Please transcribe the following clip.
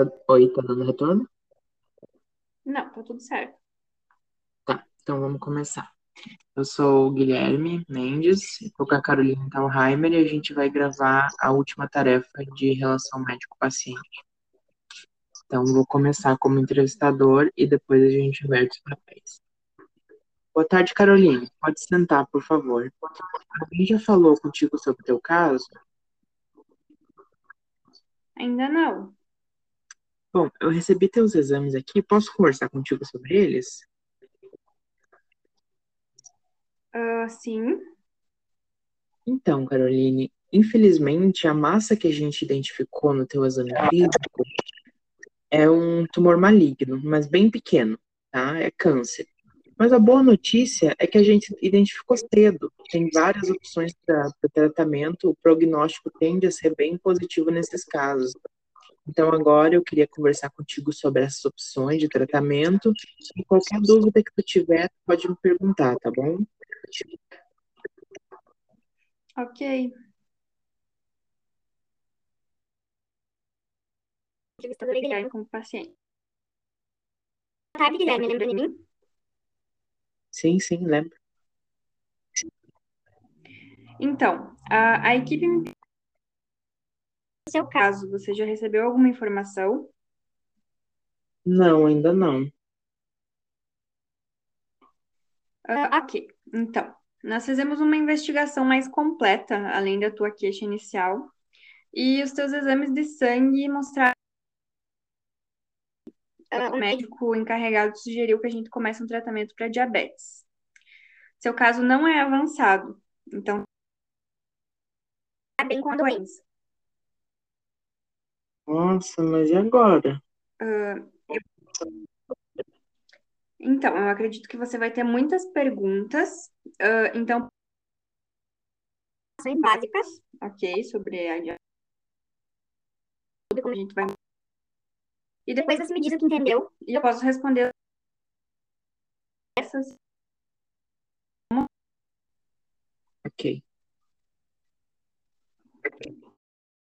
Tá- Oi, tá dando retorno? Não, tá tudo certo. Tá, então vamos começar. Eu sou o Guilherme Mendes, estou com a Carolina Thalheimer e a gente vai gravar a última tarefa de relação médico-paciente. Então, vou começar como entrevistador e depois a gente inverte os papéis. Boa tarde, Caroline. Pode sentar, por favor. Alguém já falou contigo sobre o teu caso? Ainda não. Bom, eu recebi teus exames aqui. Posso conversar contigo sobre eles? Ah, sim. Então, Caroline, infelizmente, a massa que a gente identificou no teu exame físico é um tumor maligno, mas bem pequeno, tá? É câncer. Mas a boa notícia é que a gente identificou cedo. Tem várias opções para tratamento, o prognóstico tende a ser bem positivo nesses casos. Então, agora eu queria conversar contigo sobre essas opções de tratamento. E qualquer dúvida que tu tiver, pode me perguntar, tá bom? Ok. Entrevistadora Guilherme como paciente. Boa tarde, Guilherme. Lembra de mim? Sim, sim, lembro. Então, a, a equipe me seu caso, você já recebeu alguma informação? Não, ainda não. Ah, ok. Então, nós fizemos uma investigação mais completa, além da tua queixa inicial, e os teus exames de sangue mostraram. O médico encarregado sugeriu que a gente comece um tratamento para diabetes. Seu caso não é avançado, então tá bem com a doença. Nossa, mas e agora? Eu... Então, eu acredito que você vai ter muitas perguntas. Uh, então, são básicas. Ok, sobre a como a gente vai. E depois você me diz o que entendeu. E eu posso responder essas. Ok.